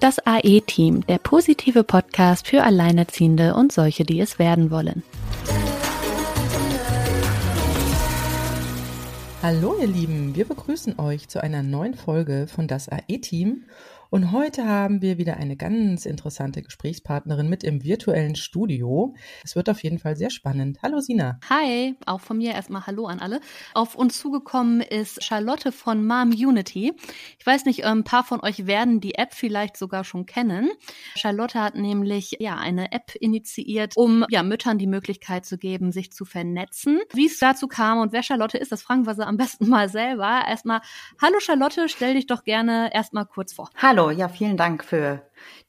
Das AE-Team, der positive Podcast für Alleinerziehende und solche, die es werden wollen. Hallo ihr Lieben, wir begrüßen euch zu einer neuen Folge von Das AE-Team und heute haben wir wieder eine ganz interessante Gesprächspartnerin mit im virtuellen Studio. Es wird auf jeden Fall sehr spannend. Hallo Sina. Hi, auch von mir erstmal Hallo an alle. Auf uns zugekommen ist Charlotte von Mom Unity. Ich weiß nicht, ein paar von euch werden die App vielleicht sogar schon kennen. Charlotte hat nämlich ja eine App initiiert, um ja Müttern die Möglichkeit zu geben, sich zu vernetzen. Wie es dazu kam und wer Charlotte ist, das fragen wir sie am besten mal selber. Erstmal, hallo Charlotte, stell dich doch gerne erstmal kurz vor. Hallo. Hallo, ja, vielen Dank für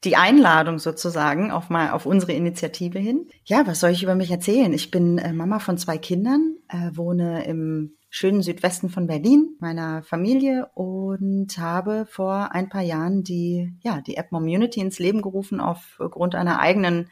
die Einladung sozusagen auf mal auf unsere Initiative hin. Ja, was soll ich über mich erzählen? Ich bin äh, Mama von zwei Kindern, äh, wohne im schönen Südwesten von Berlin, meiner Familie und habe vor ein paar Jahren die ja die App Community ins Leben gerufen aufgrund einer eigenen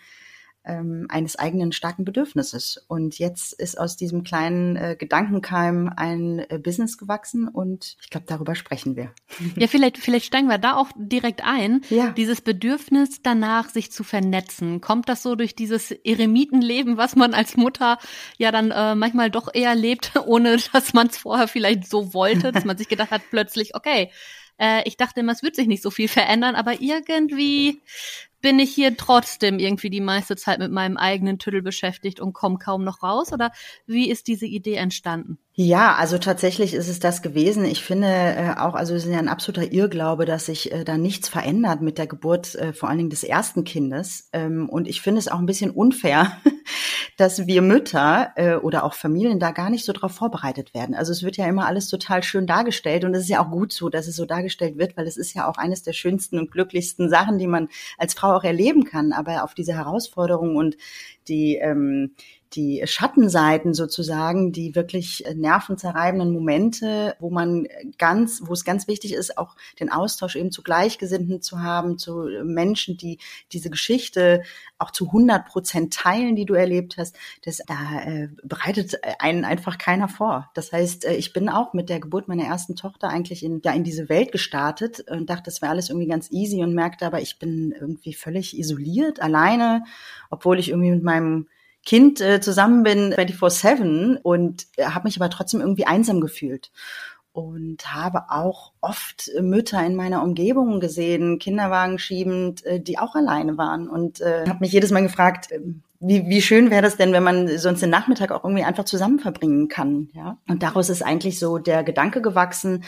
ähm, eines eigenen starken Bedürfnisses. Und jetzt ist aus diesem kleinen äh, Gedankenkeim ein äh, Business gewachsen und ich glaube, darüber sprechen wir. Ja, vielleicht, vielleicht steigen wir da auch direkt ein. Ja. Dieses Bedürfnis danach, sich zu vernetzen. Kommt das so durch dieses Eremitenleben, was man als Mutter ja dann äh, manchmal doch eher lebt, ohne dass man es vorher vielleicht so wollte, dass man sich gedacht hat, plötzlich, okay, äh, ich dachte immer, es wird sich nicht so viel verändern, aber irgendwie bin ich hier trotzdem irgendwie die meiste Zeit mit meinem eigenen Tüdel beschäftigt und komme kaum noch raus? Oder wie ist diese Idee entstanden? Ja, also tatsächlich ist es das gewesen. Ich finde äh, auch, also es ist ja ein absoluter Irrglaube, dass sich äh, da nichts verändert mit der Geburt, äh, vor allen Dingen des ersten Kindes. Ähm, und ich finde es auch ein bisschen unfair, dass wir Mütter äh, oder auch Familien da gar nicht so drauf vorbereitet werden. Also es wird ja immer alles total schön dargestellt und es ist ja auch gut so, dass es so dargestellt wird, weil es ist ja auch eines der schönsten und glücklichsten Sachen, die man als Frau auch erleben kann. Aber auf diese Herausforderung und die ähm, die Schattenseiten sozusagen, die wirklich äh, nervenzerreibenden Momente, wo man ganz, wo es ganz wichtig ist, auch den Austausch eben zu Gleichgesinnten zu haben, zu Menschen, die diese Geschichte auch zu 100 Prozent teilen, die du erlebt hast, das da äh, bereitet einen einfach keiner vor. Das heißt, äh, ich bin auch mit der Geburt meiner ersten Tochter eigentlich in, ja, in diese Welt gestartet und dachte, das wäre alles irgendwie ganz easy und merkte aber, ich bin irgendwie völlig isoliert, alleine, obwohl ich irgendwie mit meinem Kind äh, zusammen bin 24-7 und äh, habe mich aber trotzdem irgendwie einsam gefühlt und habe auch oft Mütter in meiner Umgebung gesehen, Kinderwagen schiebend, äh, die auch alleine waren und äh, habe mich jedes Mal gefragt, äh, wie, wie schön wäre das denn, wenn man sonst den Nachmittag auch irgendwie einfach zusammen verbringen kann, ja? Und daraus ist eigentlich so der Gedanke gewachsen,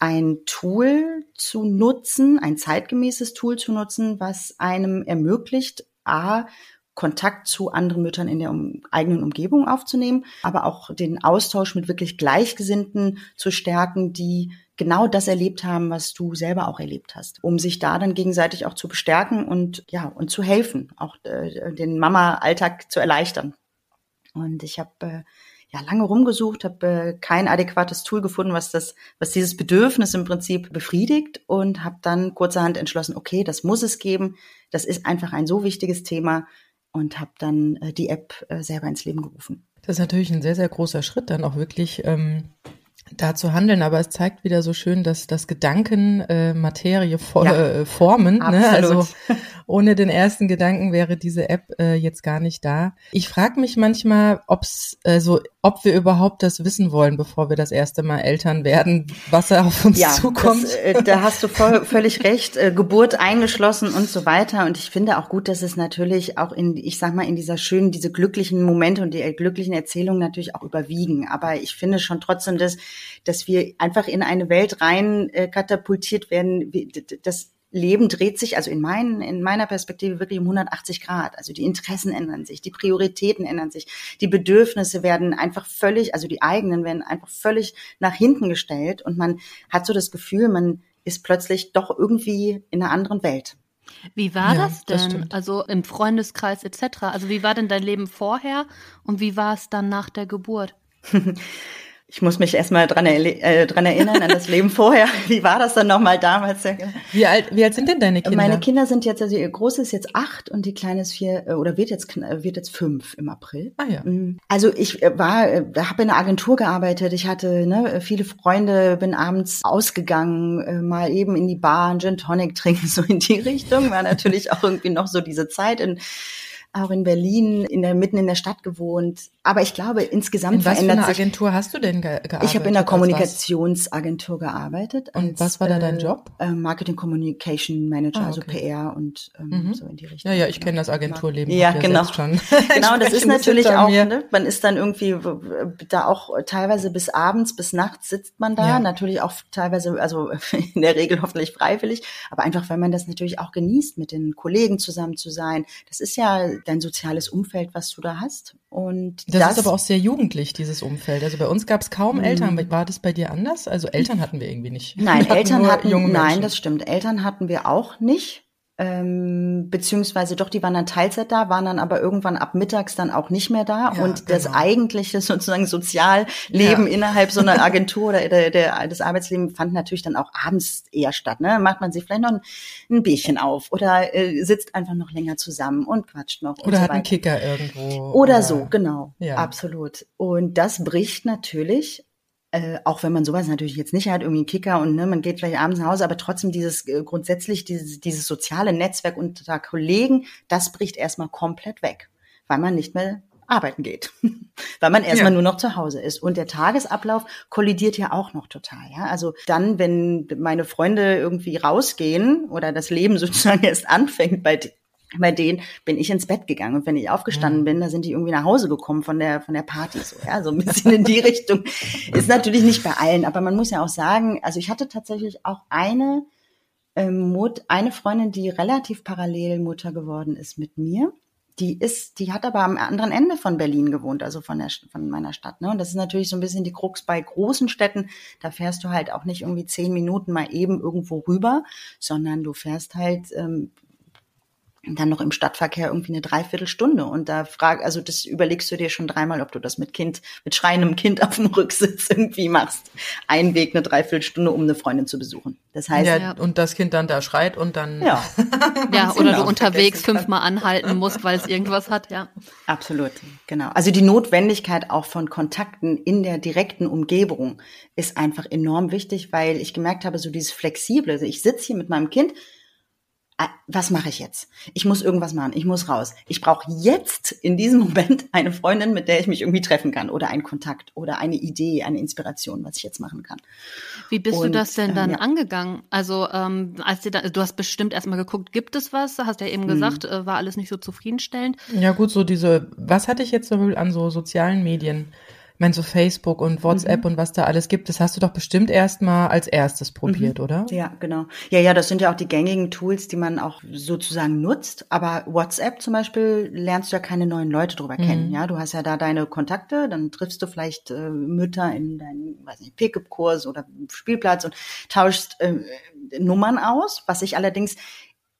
ein Tool zu nutzen, ein zeitgemäßes Tool zu nutzen, was einem ermöglicht, a Kontakt zu anderen Müttern in der um, eigenen Umgebung aufzunehmen, aber auch den Austausch mit wirklich Gleichgesinnten zu stärken, die genau das erlebt haben, was du selber auch erlebt hast, um sich da dann gegenseitig auch zu bestärken und ja und zu helfen, auch äh, den Mama-Alltag zu erleichtern. Und ich habe äh, ja lange rumgesucht, habe äh, kein adäquates Tool gefunden, was das, was dieses Bedürfnis im Prinzip befriedigt und habe dann kurzerhand entschlossen, okay, das muss es geben. Das ist einfach ein so wichtiges Thema und habe dann äh, die App äh, selber ins Leben gerufen. Das ist natürlich ein sehr, sehr großer Schritt, dann auch wirklich ähm, da zu handeln, aber es zeigt wieder so schön, dass das Gedanken äh, Materie for ja, äh, formen. Ne? Also ohne den ersten Gedanken wäre diese App äh, jetzt gar nicht da. Ich frage mich manchmal, ob's also ob wir überhaupt das wissen wollen, bevor wir das erste Mal Eltern werden, was da auf uns ja, zukommt. Das, äh, da hast du voll, völlig recht. Äh, Geburt eingeschlossen und so weiter. Und ich finde auch gut, dass es natürlich auch in, ich sag mal, in dieser schönen, diese glücklichen Momente und die glücklichen Erzählungen natürlich auch überwiegen. Aber ich finde schon trotzdem, dass, dass wir einfach in eine Welt rein äh, katapultiert werden, wie, das Leben dreht sich, also in, meinen, in meiner Perspektive wirklich um 180 Grad. Also die Interessen ändern sich, die Prioritäten ändern sich, die Bedürfnisse werden einfach völlig, also die eigenen werden einfach völlig nach hinten gestellt und man hat so das Gefühl, man ist plötzlich doch irgendwie in einer anderen Welt. Wie war ja, das denn? Das also im Freundeskreis etc. Also wie war denn dein Leben vorher und wie war es dann nach der Geburt? Ich muss mich erstmal dran, äh, dran erinnern, an das Leben vorher. Wie war das dann nochmal damals? Wie alt, wie alt sind denn deine Kinder? Meine Kinder sind jetzt, also ihr Große ist jetzt acht und die Kleine ist vier, äh, oder wird jetzt, wird jetzt fünf im April. Ah ja. Mhm. Also ich äh, war, äh, habe in einer Agentur gearbeitet. Ich hatte ne, viele Freunde, bin abends ausgegangen, mal eben in die Bar, einen Gin Tonic trinken, so in die Richtung. War natürlich auch irgendwie noch so diese Zeit in auch in Berlin, in der, mitten in der Stadt gewohnt. Aber ich glaube, insgesamt in was verändert für eine Agentur hast du denn ge gearbeitet? Ich habe in einer Kommunikationsagentur gearbeitet. Und als, was war da dein Job? Äh, Marketing Communication Manager, ah, also okay. also PR und ähm, mhm. so in die Richtung. Ja, ja, ich kenne das Agenturleben. Ja, genau. Schon. genau, das ist natürlich auch, ne, man ist dann irgendwie da auch teilweise bis abends, bis nachts sitzt man da. Ja. Natürlich auch teilweise, also in der Regel hoffentlich freiwillig, aber einfach, weil man das natürlich auch genießt, mit den Kollegen zusammen zu sein. Das ist ja dein soziales Umfeld, was du da hast. Und das, das ist aber auch sehr jugendlich, dieses Umfeld. Also bei uns gab es kaum mhm. Eltern. War das bei dir anders? Also Eltern hatten wir irgendwie nicht. Nein, Eltern hatten, nein, das stimmt. Eltern hatten wir auch nicht ähm, beziehungsweise doch, die waren dann Teilzeit da, waren dann aber irgendwann ab mittags dann auch nicht mehr da. Ja, und genau. das eigentliche sozusagen Sozialleben ja. innerhalb so einer Agentur oder der, der, das Arbeitsleben fand natürlich dann auch abends eher statt. Ne? Macht man sich vielleicht noch ein, ein Bierchen auf oder äh, sitzt einfach noch länger zusammen und quatscht noch. Oder so hat einen Kicker irgendwo. Oder, oder so, genau. Ja. Absolut. Und das bricht natürlich äh, auch wenn man sowas natürlich jetzt nicht hat, irgendwie einen Kicker und ne, man geht vielleicht abends nach Hause, aber trotzdem dieses äh, grundsätzlich dieses, dieses soziale Netzwerk unter Kollegen, das bricht erstmal komplett weg, weil man nicht mehr arbeiten geht, weil man erstmal ja. nur noch zu Hause ist. Und der Tagesablauf kollidiert ja auch noch total. Ja? Also dann, wenn meine Freunde irgendwie rausgehen oder das Leben sozusagen erst anfängt bei bei denen bin ich ins Bett gegangen und wenn ich aufgestanden bin, da sind die irgendwie nach Hause gekommen von der von der Party so, ja, so ein bisschen in die Richtung. Ist natürlich nicht bei allen, aber man muss ja auch sagen, also ich hatte tatsächlich auch eine ähm, Mut, eine Freundin, die relativ parallel Mutter geworden ist mit mir. Die ist, die hat aber am anderen Ende von Berlin gewohnt, also von der von meiner Stadt. Ne? Und das ist natürlich so ein bisschen die Krux bei großen Städten. Da fährst du halt auch nicht irgendwie zehn Minuten mal eben irgendwo rüber, sondern du fährst halt ähm, dann noch im Stadtverkehr irgendwie eine Dreiviertelstunde. Und da frag, also das überlegst du dir schon dreimal, ob du das mit Kind, mit schreiendem Kind auf dem Rücksitz irgendwie machst. Ein Weg eine Dreiviertelstunde, um eine Freundin zu besuchen. Das heißt. Ja, und das Kind dann da schreit und dann. Ja. ja, oder du unterwegs fünfmal anhalten musst, weil es irgendwas hat, ja. Absolut, genau. Also die Notwendigkeit auch von Kontakten in der direkten Umgebung ist einfach enorm wichtig, weil ich gemerkt habe, so dieses Flexible, also ich sitze hier mit meinem Kind, was mache ich jetzt? Ich muss irgendwas machen, ich muss raus. Ich brauche jetzt in diesem Moment eine Freundin, mit der ich mich irgendwie treffen kann oder einen Kontakt oder eine Idee, eine Inspiration, was ich jetzt machen kann. Wie bist Und, du das denn dann ähm, ja. angegangen? Also ähm, als dir da, du hast bestimmt erstmal geguckt, gibt es was? Hast ja eben mhm. gesagt, äh, war alles nicht so zufriedenstellend. Ja gut, so diese, was hatte ich jetzt so an so sozialen Medien? Meine, so Facebook und WhatsApp mhm. und was da alles gibt, das hast du doch bestimmt erstmal als erstes probiert, mhm. oder? Ja, genau. Ja, ja, das sind ja auch die gängigen Tools, die man auch sozusagen nutzt. Aber WhatsApp zum Beispiel lernst du ja keine neuen Leute drüber mhm. kennen. Ja, du hast ja da deine Kontakte, dann triffst du vielleicht äh, Mütter in deinen, weiß nicht, Pickup-Kurs oder Spielplatz und tauschst äh, Nummern aus, was ich allerdings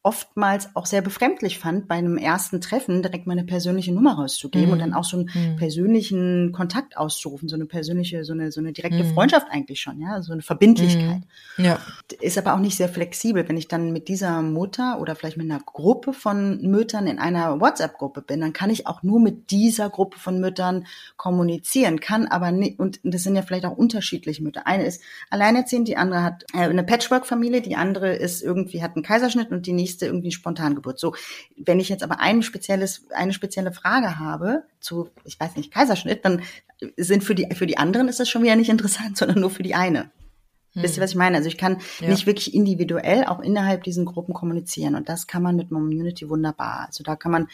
oftmals auch sehr befremdlich fand, bei einem ersten Treffen direkt meine persönliche Nummer rauszugeben mhm. und dann auch so einen mhm. persönlichen Kontakt auszurufen, so eine persönliche, so eine, so eine direkte mhm. Freundschaft eigentlich schon, ja, so eine Verbindlichkeit. Mhm. Ja. Ist aber auch nicht sehr flexibel, wenn ich dann mit dieser Mutter oder vielleicht mit einer Gruppe von Müttern in einer WhatsApp-Gruppe bin, dann kann ich auch nur mit dieser Gruppe von Müttern kommunizieren, kann aber nicht, und das sind ja vielleicht auch unterschiedliche Mütter. Eine ist alleinerziehend, die andere hat äh, eine Patchwork-Familie, die andere ist irgendwie, hat einen Kaiserschnitt und die nächste nächste irgendwie Spontangeburt. So, wenn ich jetzt aber ein spezielles, eine spezielle Frage habe zu, ich weiß nicht, Kaiserschnitt, dann sind für die, für die anderen ist das schon wieder nicht interessant, sondern nur für die eine. Hm. Wisst ihr, was ich meine? Also ich kann ja. nicht wirklich individuell auch innerhalb diesen Gruppen kommunizieren und das kann man mit Community wunderbar. Also da kann man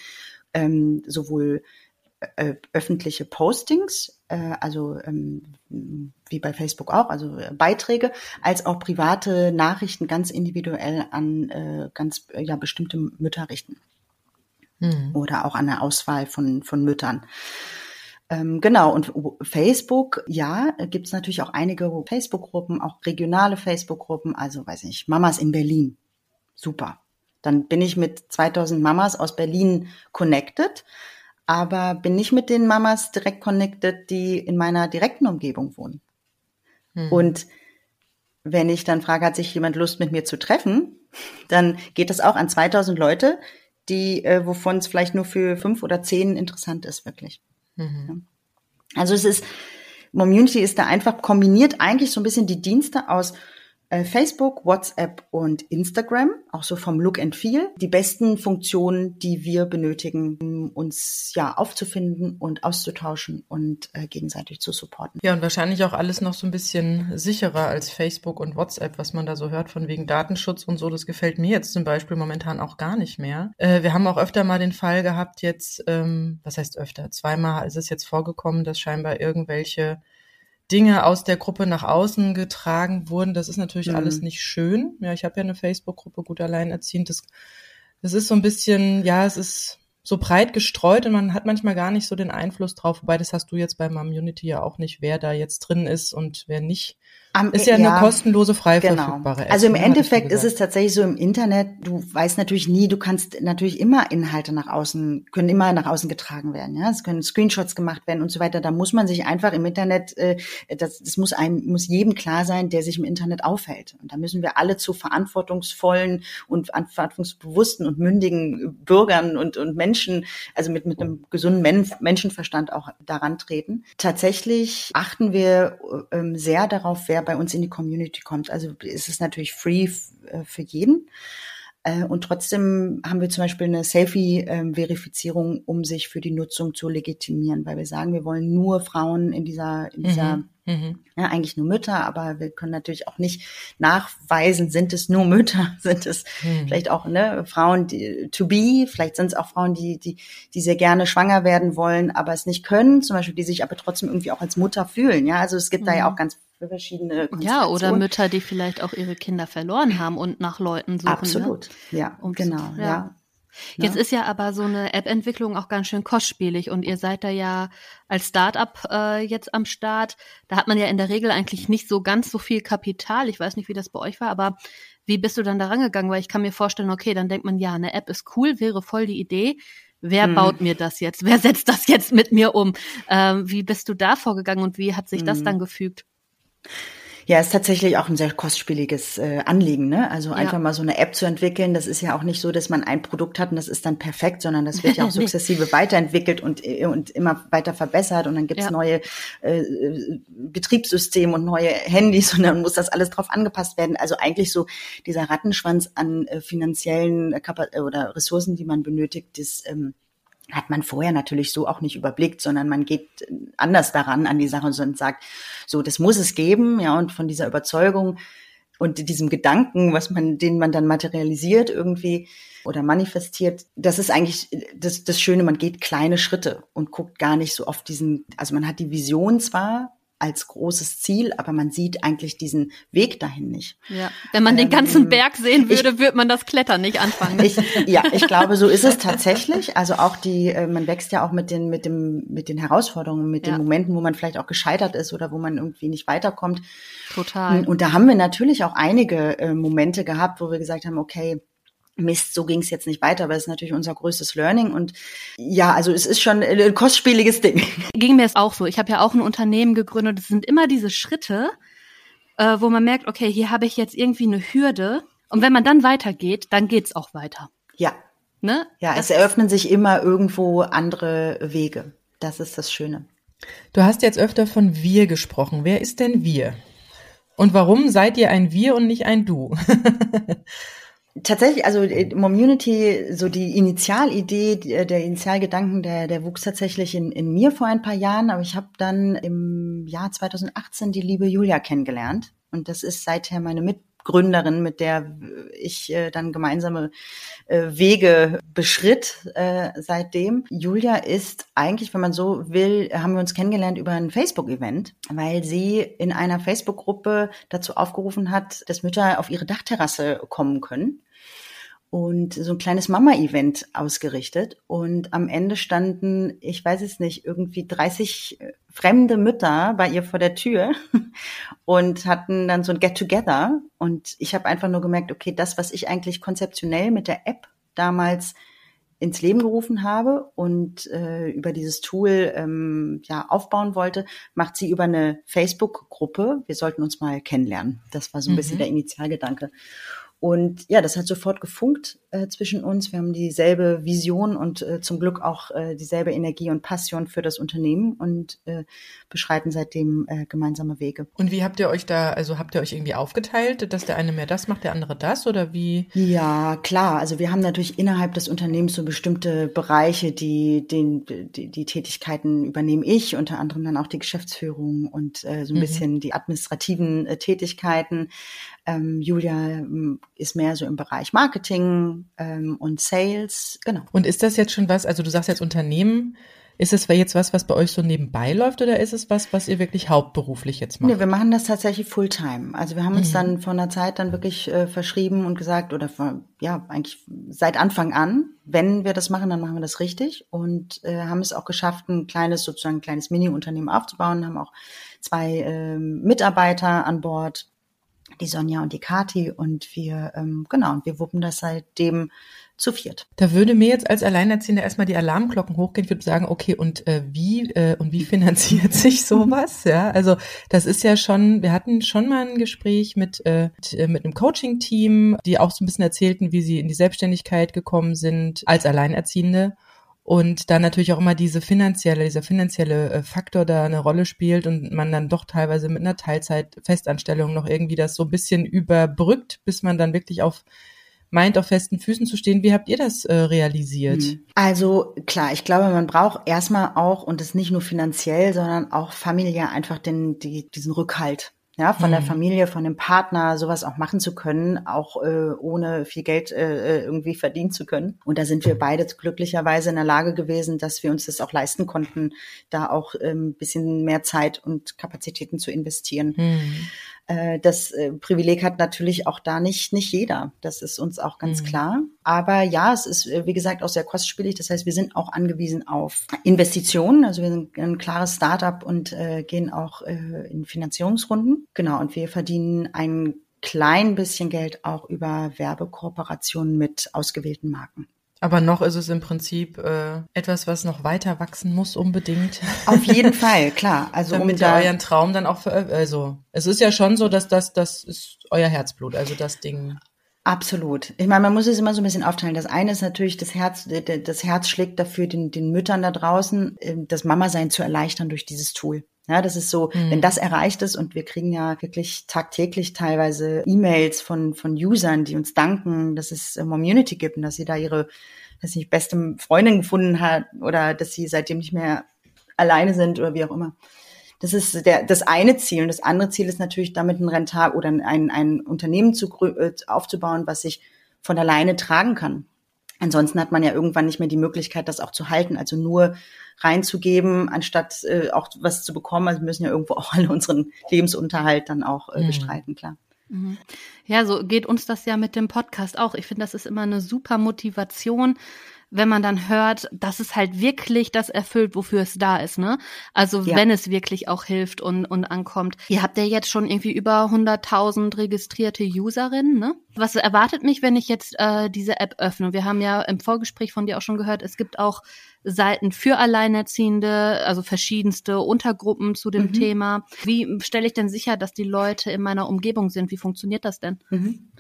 ähm, sowohl öffentliche Postings, äh, also ähm, wie bei Facebook auch, also äh, Beiträge, als auch private Nachrichten ganz individuell an äh, ganz äh, ja bestimmte Mütter richten mhm. oder auch an eine Auswahl von von Müttern. Ähm, genau, und Facebook, ja, gibt's natürlich auch einige Facebook-Gruppen, auch regionale Facebook-Gruppen, also weiß ich, Mamas in Berlin. Super. Dann bin ich mit 2000 Mamas aus Berlin connected aber bin nicht mit den Mamas direkt connected, die in meiner direkten Umgebung wohnen. Mhm. Und wenn ich dann frage, hat sich jemand Lust mit mir zu treffen, dann geht das auch an 2000 Leute, die, äh, wovon es vielleicht nur für fünf oder zehn interessant ist, wirklich. Mhm. Also es ist, Community ist da einfach kombiniert eigentlich so ein bisschen die Dienste aus Facebook, WhatsApp und Instagram, auch so vom Look and Feel, die besten Funktionen, die wir benötigen, um uns ja aufzufinden und auszutauschen und äh, gegenseitig zu supporten. Ja, und wahrscheinlich auch alles noch so ein bisschen sicherer als Facebook und WhatsApp, was man da so hört von wegen Datenschutz und so. Das gefällt mir jetzt zum Beispiel momentan auch gar nicht mehr. Äh, wir haben auch öfter mal den Fall gehabt jetzt, ähm, was heißt öfter? Zweimal ist es jetzt vorgekommen, dass scheinbar irgendwelche Dinge aus der Gruppe nach außen getragen wurden. Das ist natürlich mhm. alles nicht schön. Ja, ich habe ja eine Facebook-Gruppe gut alleinerziehend. Das, das ist so ein bisschen, ja, es ist so breit gestreut und man hat manchmal gar nicht so den Einfluss drauf. Wobei das hast du jetzt bei Community ja auch nicht, wer da jetzt drin ist und wer nicht. Am, ist ja, ja eine kostenlose, frei genau. verfügbare App. Also im ne, Endeffekt ist es tatsächlich so im Internet, du weißt natürlich nie, du kannst natürlich immer Inhalte nach außen, können immer nach außen getragen werden. Ja, Es können Screenshots gemacht werden und so weiter. Da muss man sich einfach im Internet, äh, das, das muss einem, muss jedem klar sein, der sich im Internet aufhält. Und da müssen wir alle zu verantwortungsvollen und verantwortungsbewussten und mündigen Bürgern und, und Menschen, also mit, mit einem gesunden Men Menschenverstand auch daran treten. Tatsächlich achten wir ähm, sehr darauf, wer bei uns in die Community kommt. Also ist es natürlich free äh, für jeden. Äh, und trotzdem haben wir zum Beispiel eine Selfie-Verifizierung, um sich für die Nutzung zu legitimieren, weil wir sagen, wir wollen nur Frauen in dieser, in dieser mhm. Mhm. Ja, eigentlich nur Mütter, aber wir können natürlich auch nicht nachweisen, sind es nur Mütter, sind es mhm. vielleicht auch ne, Frauen die, to be, vielleicht sind es auch Frauen, die, die, die sehr gerne schwanger werden wollen, aber es nicht können, zum Beispiel, die sich aber trotzdem irgendwie auch als Mutter fühlen. Ja, also es gibt mhm. da ja mhm. auch ganz verschiedene Ja, oder Mütter, die vielleicht auch ihre Kinder verloren haben und nach Leuten suchen. Ne? Absolut, ne? ja, um genau, ja. ja. Jetzt ist ja aber so eine App-Entwicklung auch ganz schön kostspielig und ihr seid da ja als Start-up äh, jetzt am Start. Da hat man ja in der Regel eigentlich nicht so ganz so viel Kapital. Ich weiß nicht, wie das bei euch war, aber wie bist du dann da rangegangen? Weil ich kann mir vorstellen, okay, dann denkt man, ja, eine App ist cool, wäre voll die Idee. Wer hm. baut mir das jetzt? Wer setzt das jetzt mit mir um? Ähm, wie bist du da vorgegangen und wie hat sich hm. das dann gefügt? Ja, ist tatsächlich auch ein sehr kostspieliges äh, Anliegen, ne? Also ja. einfach mal so eine App zu entwickeln, das ist ja auch nicht so, dass man ein Produkt hat und das ist dann perfekt, sondern das wird ja auch sukzessive weiterentwickelt und, äh, und immer weiter verbessert und dann gibt's ja. neue äh, Betriebssysteme und neue Handys und dann muss das alles drauf angepasst werden. Also eigentlich so dieser Rattenschwanz an äh, finanziellen Kap oder Ressourcen, die man benötigt, das ähm, hat man vorher natürlich so auch nicht überblickt, sondern man geht anders daran an die Sache und sagt, so, das muss es geben, ja, und von dieser Überzeugung und diesem Gedanken, was man, den man dann materialisiert irgendwie oder manifestiert, das ist eigentlich das, das Schöne, man geht kleine Schritte und guckt gar nicht so oft diesen, also man hat die Vision zwar, als großes Ziel, aber man sieht eigentlich diesen Weg dahin nicht. Ja, wenn man ähm, den ganzen Berg sehen würde, ich, würde man das Klettern nicht anfangen. Ich, ja, ich glaube, so ist es tatsächlich. Also auch die, äh, man wächst ja auch mit den, mit dem, mit den Herausforderungen, mit ja. den Momenten, wo man vielleicht auch gescheitert ist oder wo man irgendwie nicht weiterkommt. Total. Und da haben wir natürlich auch einige äh, Momente gehabt, wo wir gesagt haben, okay, Mist, so ging es jetzt nicht weiter, aber es ist natürlich unser größtes Learning und ja, also es ist schon ein kostspieliges Ding. Ging mir es auch so. Ich habe ja auch ein Unternehmen gegründet. Es sind immer diese Schritte, äh, wo man merkt, okay, hier habe ich jetzt irgendwie eine Hürde und wenn man dann weitergeht, dann geht's auch weiter. Ja. Ne? Ja, das es eröffnen sich immer irgendwo andere Wege. Das ist das Schöne. Du hast jetzt öfter von wir gesprochen. Wer ist denn wir? Und warum seid ihr ein wir und nicht ein du? Tatsächlich, also äh, Momunity, so die Initialidee, äh, der Initialgedanken, der, der wuchs tatsächlich in, in mir vor ein paar Jahren, aber ich habe dann im Jahr 2018 die liebe Julia kennengelernt. Und das ist seither meine Mitgründerin, mit der ich äh, dann gemeinsame äh, Wege beschritt äh, seitdem. Julia ist eigentlich, wenn man so will, haben wir uns kennengelernt über ein Facebook-Event, weil sie in einer Facebook-Gruppe dazu aufgerufen hat, dass Mütter auf ihre Dachterrasse kommen können und so ein kleines Mama-Event ausgerichtet. Und am Ende standen, ich weiß es nicht, irgendwie 30 äh, fremde Mütter bei ihr vor der Tür und hatten dann so ein Get-Together. Und ich habe einfach nur gemerkt, okay, das, was ich eigentlich konzeptionell mit der App damals ins Leben gerufen habe und äh, über dieses Tool ähm, ja aufbauen wollte, macht sie über eine Facebook-Gruppe. Wir sollten uns mal kennenlernen. Das war so ein bisschen mhm. der Initialgedanke. Und ja, das hat sofort gefunkt äh, zwischen uns. Wir haben dieselbe Vision und äh, zum Glück auch äh, dieselbe Energie und Passion für das Unternehmen und äh, beschreiten seitdem äh, gemeinsame Wege. Und wie habt ihr euch da, also habt ihr euch irgendwie aufgeteilt, dass der eine mehr das macht, der andere das oder wie? Ja, klar. Also wir haben natürlich innerhalb des Unternehmens so bestimmte Bereiche, die den, die, die Tätigkeiten übernehme ich, unter anderem dann auch die Geschäftsführung und äh, so ein mhm. bisschen die administrativen äh, Tätigkeiten. Ähm, Julia ähm, ist mehr so im Bereich Marketing ähm, und Sales, genau. Und ist das jetzt schon was, also du sagst jetzt Unternehmen, ist es jetzt was, was bei euch so nebenbei läuft oder ist es was, was ihr wirklich hauptberuflich jetzt macht? Nee, wir machen das tatsächlich Fulltime. Also wir haben uns mhm. dann vor einer Zeit dann wirklich äh, verschrieben und gesagt, oder vor, ja, eigentlich seit Anfang an, wenn wir das machen, dann machen wir das richtig und äh, haben es auch geschafft, ein kleines, sozusagen ein kleines Mini-Unternehmen aufzubauen, haben auch zwei äh, Mitarbeiter an Bord, die Sonja und die Kati und wir, ähm, genau, und wir wuppen das seitdem zu viert. Da würde mir jetzt als Alleinerziehende erstmal die Alarmglocken hochgehen. Ich würde sagen, okay, und äh, wie äh, und wie finanziert sich sowas? Ja, also das ist ja schon, wir hatten schon mal ein Gespräch mit, äh, äh, mit einem Coaching-Team, die auch so ein bisschen erzählten, wie sie in die Selbstständigkeit gekommen sind als Alleinerziehende und da natürlich auch immer diese finanzielle, dieser finanzielle äh, Faktor da eine Rolle spielt und man dann doch teilweise mit einer Teilzeit-Festanstellung noch irgendwie das so ein bisschen überbrückt, bis man dann wirklich auf meint, auf festen Füßen zu stehen. Wie habt ihr das äh, realisiert? Hm. Also klar, ich glaube, man braucht erstmal auch, und das nicht nur finanziell, sondern auch familiär einfach den, die, diesen Rückhalt ja, von mhm. der Familie, von dem Partner sowas auch machen zu können, auch äh, ohne viel Geld äh, äh, irgendwie verdienen zu können. Und da sind wir beide glücklicherweise in der Lage gewesen, dass wir uns das auch leisten konnten, da auch ähm, bisschen mehr Zeit und Kapazitäten zu investieren. Mhm. Äh, das äh, Privileg hat natürlich auch da nicht, nicht jeder. Das ist uns auch ganz mhm. klar. Aber ja, es ist, äh, wie gesagt, auch sehr kostspielig. Das heißt, wir sind auch angewiesen auf Investitionen. Also wir sind ein klares Startup und äh, gehen auch äh, in Finanzierungsrunden. Genau. Und wir verdienen ein klein bisschen Geld auch über Werbekooperationen mit ausgewählten Marken. Aber noch ist es im Prinzip äh, etwas, was noch weiter wachsen muss unbedingt. Auf jeden Fall, klar. Also damit um ihr euren Traum dann auch also es ist ja schon so, dass das das ist euer Herzblut, also das Ding. Absolut. Ich meine, man muss es immer so ein bisschen aufteilen. Das eine ist natürlich, das Herz, das Herz schlägt dafür, den, den Müttern da draußen, ähm, das Mama-Sein zu erleichtern durch dieses Tool. Ja, das ist so, mhm. wenn das erreicht ist und wir kriegen ja wirklich tagtäglich teilweise E-Mails von, von Usern, die uns danken, dass es Community gibt und dass sie da ihre, dass sie beste Freundin gefunden hat oder dass sie seitdem nicht mehr alleine sind oder wie auch immer. Das ist der, das eine Ziel. Und das andere Ziel ist natürlich damit ein Rental oder ein, ein Unternehmen zu, äh, aufzubauen, was sich von alleine tragen kann. Ansonsten hat man ja irgendwann nicht mehr die Möglichkeit, das auch zu halten. Also nur reinzugeben, anstatt äh, auch was zu bekommen. Also wir müssen ja irgendwo auch alle unseren Lebensunterhalt dann auch äh, bestreiten, klar. Mhm. Ja, so geht uns das ja mit dem Podcast auch. Ich finde, das ist immer eine super Motivation, wenn man dann hört, dass es halt wirklich das erfüllt, wofür es da ist, ne? Also ja. wenn es wirklich auch hilft und, und ankommt. Ihr habt ja jetzt schon irgendwie über 100.000 registrierte Userinnen, ne? Was erwartet mich, wenn ich jetzt äh, diese App öffne? Wir haben ja im Vorgespräch von dir auch schon gehört, es gibt auch Seiten für Alleinerziehende, also verschiedenste Untergruppen zu dem mhm. Thema. Wie stelle ich denn sicher, dass die Leute in meiner Umgebung sind? Wie funktioniert das denn? Mhm.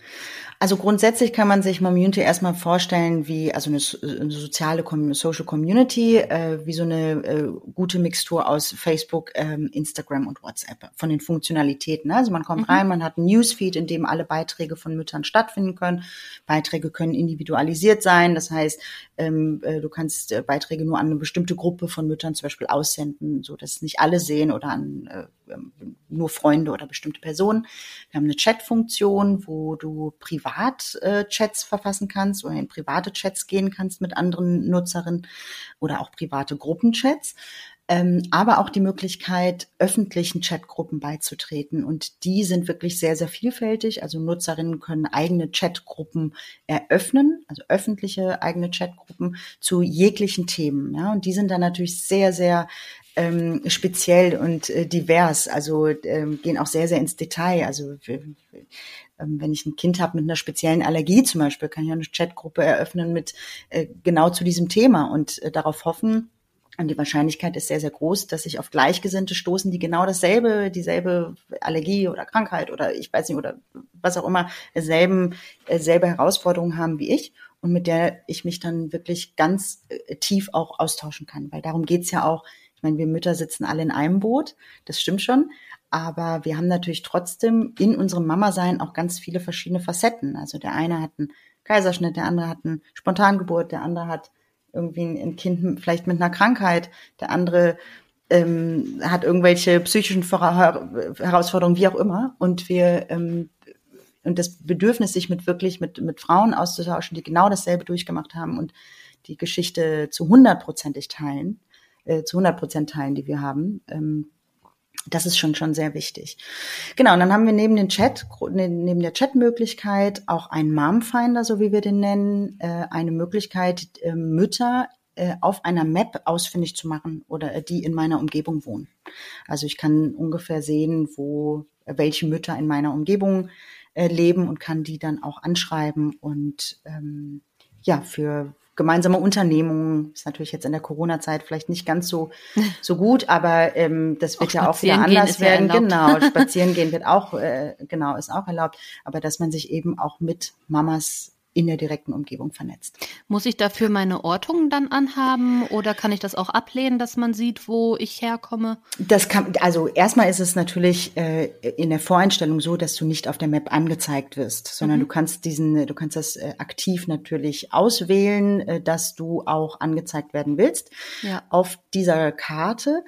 Also grundsätzlich kann man sich Community erstmal vorstellen wie also eine, eine soziale Social Community, äh, wie so eine äh, gute Mixtur aus Facebook, ähm, Instagram und WhatsApp von den Funktionalitäten. Also man kommt mhm. rein, man hat ein Newsfeed, in dem alle Beiträge von Müttern stattfinden können. Beiträge können individualisiert sein, das heißt, ähm, äh, du kannst äh, Beiträge nur an eine bestimmte Gruppe von Müttern zum Beispiel aussenden, so dass nicht alle sehen oder an äh, ähm, nur Freunde oder bestimmte Personen. Wir haben eine Chat-Funktion, wo du Privat-Chats verfassen kannst oder in private Chats gehen kannst mit anderen Nutzerinnen oder auch private Gruppenchats aber auch die Möglichkeit, öffentlichen Chatgruppen beizutreten. Und die sind wirklich sehr, sehr vielfältig. Also Nutzerinnen können eigene Chatgruppen eröffnen, also öffentliche eigene Chatgruppen zu jeglichen Themen. Ja, und die sind dann natürlich sehr, sehr ähm, speziell und äh, divers, also ähm, gehen auch sehr, sehr ins Detail. Also ähm, wenn ich ein Kind habe mit einer speziellen Allergie zum Beispiel, kann ich eine Chatgruppe eröffnen mit äh, genau zu diesem Thema und äh, darauf hoffen, und die Wahrscheinlichkeit ist sehr, sehr groß, dass sich auf Gleichgesinnte stoßen, die genau dasselbe, dieselbe Allergie oder Krankheit oder ich weiß nicht, oder was auch immer, selben, äh, selbe Herausforderungen haben wie ich und mit der ich mich dann wirklich ganz äh, tief auch austauschen kann. Weil darum geht's ja auch, ich meine, wir Mütter sitzen alle in einem Boot, das stimmt schon, aber wir haben natürlich trotzdem in unserem Mama-Sein auch ganz viele verschiedene Facetten. Also der eine hat einen Kaiserschnitt, der andere hat eine Spontangeburt, der andere hat irgendwie ein Kind vielleicht mit einer Krankheit, der andere ähm, hat irgendwelche psychischen Herausforderungen, wie auch immer. Und wir ähm, und das Bedürfnis, sich mit wirklich mit, mit Frauen auszutauschen, die genau dasselbe durchgemacht haben und die Geschichte zu hundertprozentig teilen, äh, zu hundert Prozent teilen, die wir haben, ähm, das ist schon schon sehr wichtig. Genau, und dann haben wir neben den Chat, ne, neben der Chatmöglichkeit auch einen Momfinder, so wie wir den nennen, äh, eine Möglichkeit, äh, Mütter äh, auf einer Map ausfindig zu machen oder die in meiner Umgebung wohnen. Also ich kann ungefähr sehen, wo welche Mütter in meiner Umgebung leben und kann die dann auch anschreiben und ähm, ja für gemeinsame Unternehmungen ist natürlich jetzt in der Corona-Zeit vielleicht nicht ganz so so gut, aber ähm, das wird auch ja auch wieder anders werden. Ja genau, spazieren gehen wird auch äh, genau ist auch erlaubt, aber dass man sich eben auch mit Mamas in der direkten Umgebung vernetzt. Muss ich dafür meine Ortungen dann anhaben oder kann ich das auch ablehnen, dass man sieht, wo ich herkomme? Das kann, also erstmal ist es natürlich äh, in der Voreinstellung so, dass du nicht auf der Map angezeigt wirst, sondern mhm. du kannst diesen, du kannst das äh, aktiv natürlich auswählen, äh, dass du auch angezeigt werden willst. Ja. Auf dieser Karte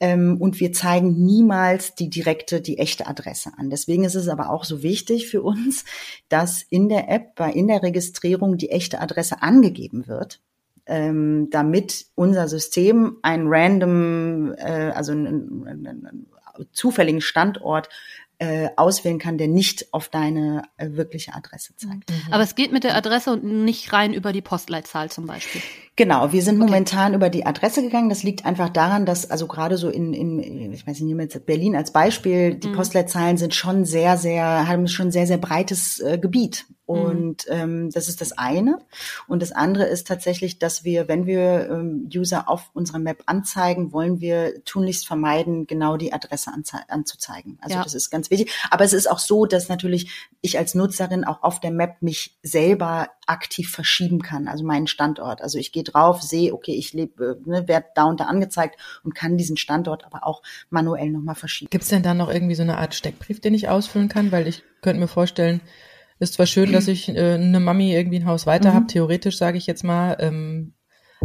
ähm, und wir zeigen niemals die direkte, die echte Adresse an. Deswegen ist es aber auch so wichtig für uns, dass in der App, bei in der Registrierung die echte Adresse angegeben wird. Ähm, damit unser System ein random, äh, also einen, einen, einen zufälligen Standort äh, auswählen kann, der nicht auf deine äh, wirkliche Adresse zeigt. Mhm. Aber es geht mit der Adresse und nicht rein über die Postleitzahl zum Beispiel. Genau, wir sind okay. momentan über die Adresse gegangen. Das liegt einfach daran, dass also gerade so in, in ich weiß nicht, jetzt Berlin als Beispiel, die mhm. Postleitzahlen sind schon sehr, sehr, haben schon sehr, sehr breites äh, Gebiet. Mhm. Und ähm, das ist das eine. Und das andere ist tatsächlich, dass wir, wenn wir ähm, User auf unserer Map anzeigen, wollen wir tunlichst vermeiden, genau die Adresse anzuzeigen. Also ja. das ist ganz wichtig. Aber es ist auch so, dass natürlich ich als Nutzerin auch auf der Map mich selber aktiv verschieben kann, also meinen Standort. Also ich gehe drauf, sehe, okay, ich lebe, ne, werde da und da angezeigt und kann diesen Standort aber auch manuell nochmal verschieben. Gibt es denn da noch irgendwie so eine Art Steckbrief, den ich ausfüllen kann? Weil ich könnte mir vorstellen, ist zwar schön, dass ich äh, eine Mami irgendwie ein Haus weiter mhm. habe, theoretisch sage ich jetzt mal, ähm,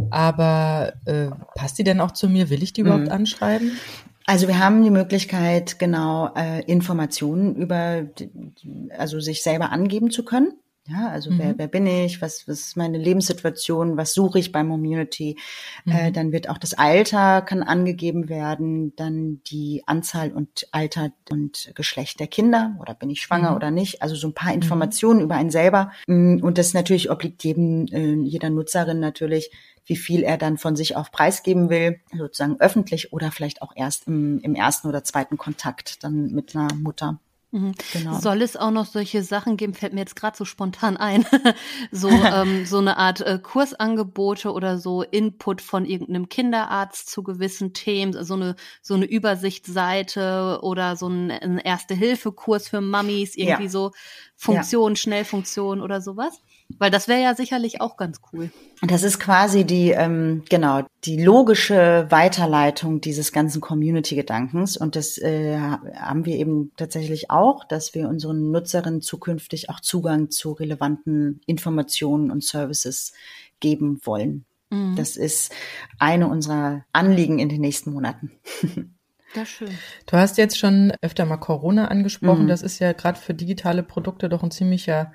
aber äh, passt die denn auch zu mir? Will ich die überhaupt mhm. anschreiben? Also wir haben die Möglichkeit, genau äh, Informationen über, also sich selber angeben zu können. Ja, also mhm. wer, wer bin ich, was, was ist meine Lebenssituation, was suche ich beim Community? Äh, mhm. Äh, dann wird auch das Alter kann angegeben werden, dann die Anzahl und Alter und Geschlecht der Kinder oder bin ich schwanger mhm. oder nicht? Also so ein paar mhm. Informationen über einen selber. Mm, und das natürlich obliegt jedem, äh, jeder Nutzerin natürlich, wie viel er dann von sich auf preisgeben will, sozusagen öffentlich oder vielleicht auch erst im, im ersten oder zweiten Kontakt dann mit einer Mutter. Mhm. Genau. Soll es auch noch solche Sachen geben, fällt mir jetzt gerade so spontan ein, so, ähm, so eine Art äh, Kursangebote oder so Input von irgendeinem Kinderarzt zu gewissen Themen, so eine, so eine Übersichtsseite oder so ein, ein Erste-Hilfe-Kurs für Mummies, irgendwie ja. so Funktion, ja. Schnellfunktion oder sowas? Weil das wäre ja sicherlich auch ganz cool. Das ist quasi die, ähm, genau, die logische Weiterleitung dieses ganzen Community-Gedankens. Und das äh, haben wir eben tatsächlich auch, dass wir unseren Nutzerinnen zukünftig auch Zugang zu relevanten Informationen und Services geben wollen. Mhm. Das ist eine unserer Anliegen in den nächsten Monaten. Ja, schön. Du hast jetzt schon öfter mal Corona angesprochen. Mhm. Das ist ja gerade für digitale Produkte doch ein ziemlicher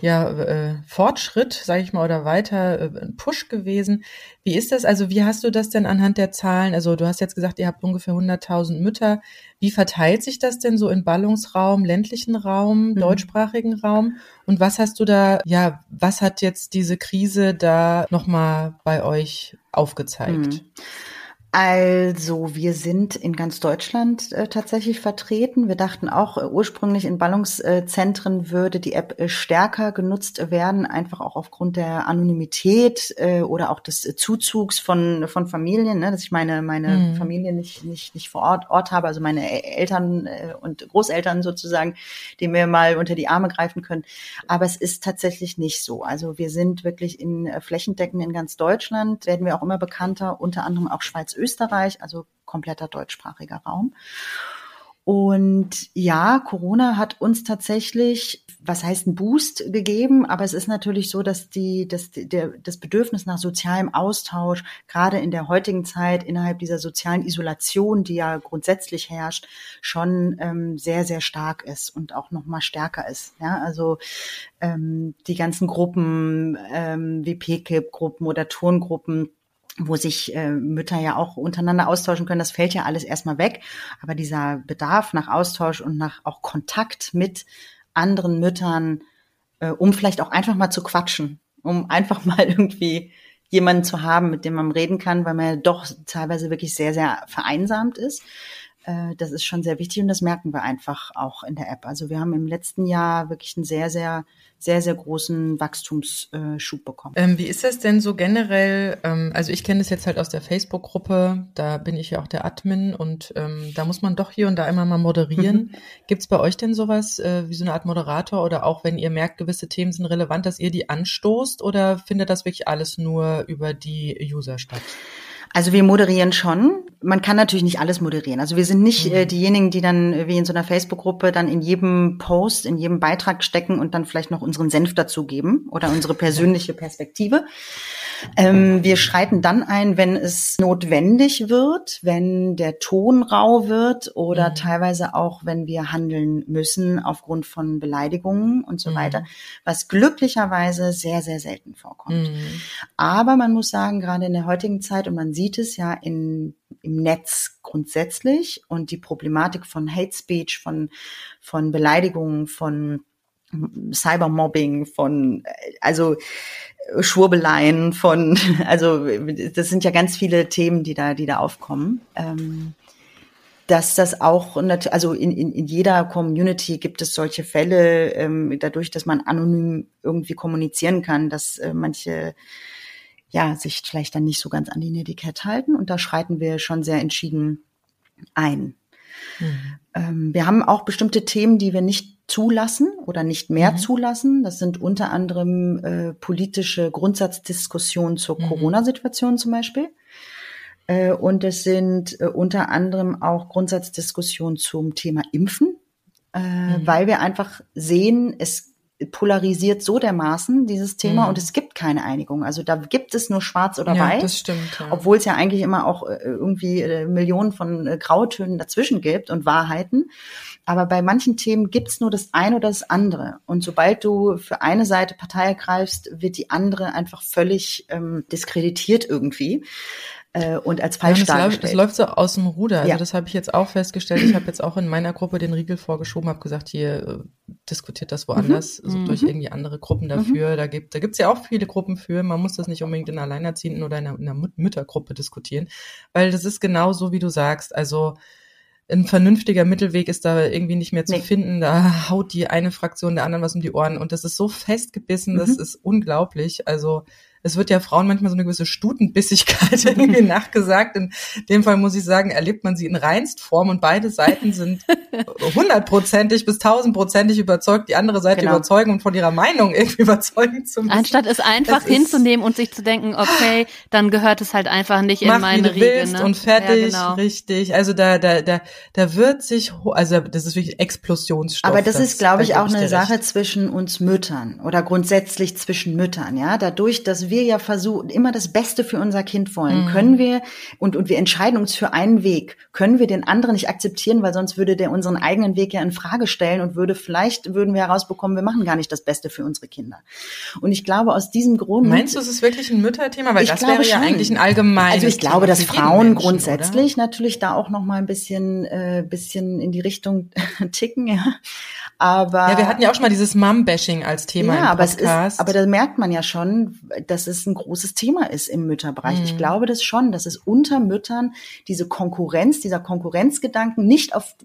ja, äh, Fortschritt, sage ich mal, oder weiter äh, Push gewesen. Wie ist das? Also wie hast du das denn anhand der Zahlen? Also du hast jetzt gesagt, ihr habt ungefähr 100.000 Mütter. Wie verteilt sich das denn so in Ballungsraum, ländlichen Raum, mhm. deutschsprachigen Raum? Und was hast du da, ja, was hat jetzt diese Krise da nochmal bei euch aufgezeigt? Mhm. Also, wir sind in ganz Deutschland äh, tatsächlich vertreten. Wir dachten auch äh, ursprünglich in Ballungszentren würde die App äh, stärker genutzt werden, einfach auch aufgrund der Anonymität äh, oder auch des Zuzugs von von Familien, ne? dass ich meine meine mhm. Familie nicht nicht nicht vor Ort Ort habe, also meine Eltern äh, und Großeltern sozusagen, die mir mal unter die Arme greifen können. Aber es ist tatsächlich nicht so. Also wir sind wirklich in äh, flächendeckend in ganz Deutschland, werden wir auch immer bekannter, unter anderem auch Schweiz Österreich, also kompletter deutschsprachiger Raum. Und ja, Corona hat uns tatsächlich, was heißt ein Boost gegeben, aber es ist natürlich so, dass die, dass der, das Bedürfnis nach sozialem Austausch gerade in der heutigen Zeit innerhalb dieser sozialen Isolation, die ja grundsätzlich herrscht, schon ähm, sehr, sehr stark ist und auch noch mal stärker ist. Ja, also ähm, die ganzen Gruppen ähm, wie PKIP-Gruppen oder Turngruppen, wo sich äh, Mütter ja auch untereinander austauschen können, das fällt ja alles erstmal weg. Aber dieser Bedarf nach Austausch und nach auch Kontakt mit anderen Müttern, äh, um vielleicht auch einfach mal zu quatschen, um einfach mal irgendwie jemanden zu haben, mit dem man reden kann, weil man ja doch teilweise wirklich sehr, sehr vereinsamt ist. Äh, das ist schon sehr wichtig und das merken wir einfach auch in der App. Also wir haben im letzten Jahr wirklich einen sehr, sehr sehr, sehr großen Wachstumsschub bekommen. Ähm, wie ist das denn so generell? Ähm, also ich kenne das jetzt halt aus der Facebook-Gruppe, da bin ich ja auch der Admin und ähm, da muss man doch hier und da immer mal moderieren. Mhm. Gibt es bei euch denn sowas äh, wie so eine Art Moderator oder auch wenn ihr merkt, gewisse Themen sind relevant, dass ihr die anstoßt oder findet das wirklich alles nur über die User statt? Also wir moderieren schon. Man kann natürlich nicht alles moderieren. Also wir sind nicht äh, mhm. diejenigen, die dann äh, wie in so einer Facebook-Gruppe dann in jedem Post, in jedem Beitrag stecken und dann vielleicht noch unseren Senf dazugeben oder unsere persönliche Perspektive. Ähm, wir schreiten dann ein, wenn es notwendig wird, wenn der Ton rau wird oder mhm. teilweise auch, wenn wir handeln müssen aufgrund von Beleidigungen und so mhm. weiter, was glücklicherweise sehr, sehr selten vorkommt. Mhm. Aber man muss sagen, gerade in der heutigen Zeit, und man sieht es ja in, im Netz grundsätzlich und die Problematik von Hate Speech, von, von Beleidigungen, von Cybermobbing, von, also Schwurbeleien von, also das sind ja ganz viele Themen, die da, die da aufkommen. Ähm, dass das auch, also in, in, in jeder Community gibt es solche Fälle, ähm, dadurch, dass man anonym irgendwie kommunizieren kann, dass äh, manche ja sich vielleicht dann nicht so ganz an die Netiquette halten und da schreiten wir schon sehr entschieden ein. Mhm. Ähm, wir haben auch bestimmte Themen, die wir nicht zulassen oder nicht mehr mhm. zulassen. Das sind unter anderem äh, politische Grundsatzdiskussionen zur mhm. Corona-Situation zum Beispiel. Äh, und es sind äh, unter anderem auch Grundsatzdiskussionen zum Thema Impfen, äh, mhm. weil wir einfach sehen, es polarisiert so dermaßen dieses Thema mhm. und es gibt keine Einigung. Also da gibt es nur schwarz oder ja, weiß. Das stimmt. Ja. Obwohl es ja eigentlich immer auch äh, irgendwie äh, Millionen von äh, Grautönen dazwischen gibt und Wahrheiten. Aber bei manchen Themen gibt's nur das eine oder das andere. Und sobald du für eine Seite Partei ergreifst, wird die andere einfach völlig ähm, diskreditiert irgendwie äh, und als falsch ja, dargestellt. Es läuft so aus dem Ruder. Also ja. das habe ich jetzt auch festgestellt. Ich habe jetzt auch in meiner Gruppe den Riegel vorgeschoben, habe gesagt, hier äh, diskutiert das woanders, mhm. also durch mhm. irgendwie andere Gruppen dafür. Mhm. Da gibt da gibt's ja auch viele Gruppen für. Man muss das nicht unbedingt in einer Alleinerziehenden oder in einer, in einer Müttergruppe diskutieren, weil das ist genau so, wie du sagst. Also ein vernünftiger Mittelweg ist da irgendwie nicht mehr zu nee. finden. Da haut die eine Fraktion der anderen was um die Ohren und das ist so festgebissen, das mhm. ist unglaublich. Also es wird ja Frauen manchmal so eine gewisse Stutenbissigkeit irgendwie nachgesagt. In dem Fall muss ich sagen, erlebt man sie in Reinstform und beide Seiten sind hundertprozentig bis tausendprozentig überzeugt, die andere Seite genau. überzeugen und von ihrer Meinung irgendwie überzeugen zu müssen. Anstatt es einfach es hinzunehmen und sich zu denken, okay, dann gehört es halt einfach nicht in meine Riege. Ne? Und fertig, ja, genau. richtig. Also da, da, da, da wird sich, also das ist wirklich Explosionsstoff. Aber das, das ist, glaube ich, auch eine Sache zwischen uns Müttern oder grundsätzlich zwischen Müttern, ja. Dadurch, dass wir wir ja versuchen, immer das Beste für unser Kind wollen, mhm. können wir, und, und wir entscheiden uns für einen Weg, können wir den anderen nicht akzeptieren, weil sonst würde der unseren eigenen Weg ja in Frage stellen und würde vielleicht, würden wir herausbekommen, wir machen gar nicht das Beste für unsere Kinder. Und ich glaube, aus diesem Grund. Meinst du, es ist wirklich ein Mütterthema? Weil das wäre ja eigentlich ein allgemeines Also ich glaube, dass Frauen Menschen, grundsätzlich oder? natürlich da auch noch mal ein bisschen, äh, bisschen in die Richtung ticken, ja. Aber ja, wir hatten ja auch schon mal dieses Mom-Bashing als Thema ja, im Podcast. Aber, es ist, aber da merkt man ja schon, dass es ein großes Thema ist im Mütterbereich. Mhm. Ich glaube das schon, dass es unter Müttern diese Konkurrenz, dieser Konkurrenzgedanken nicht auf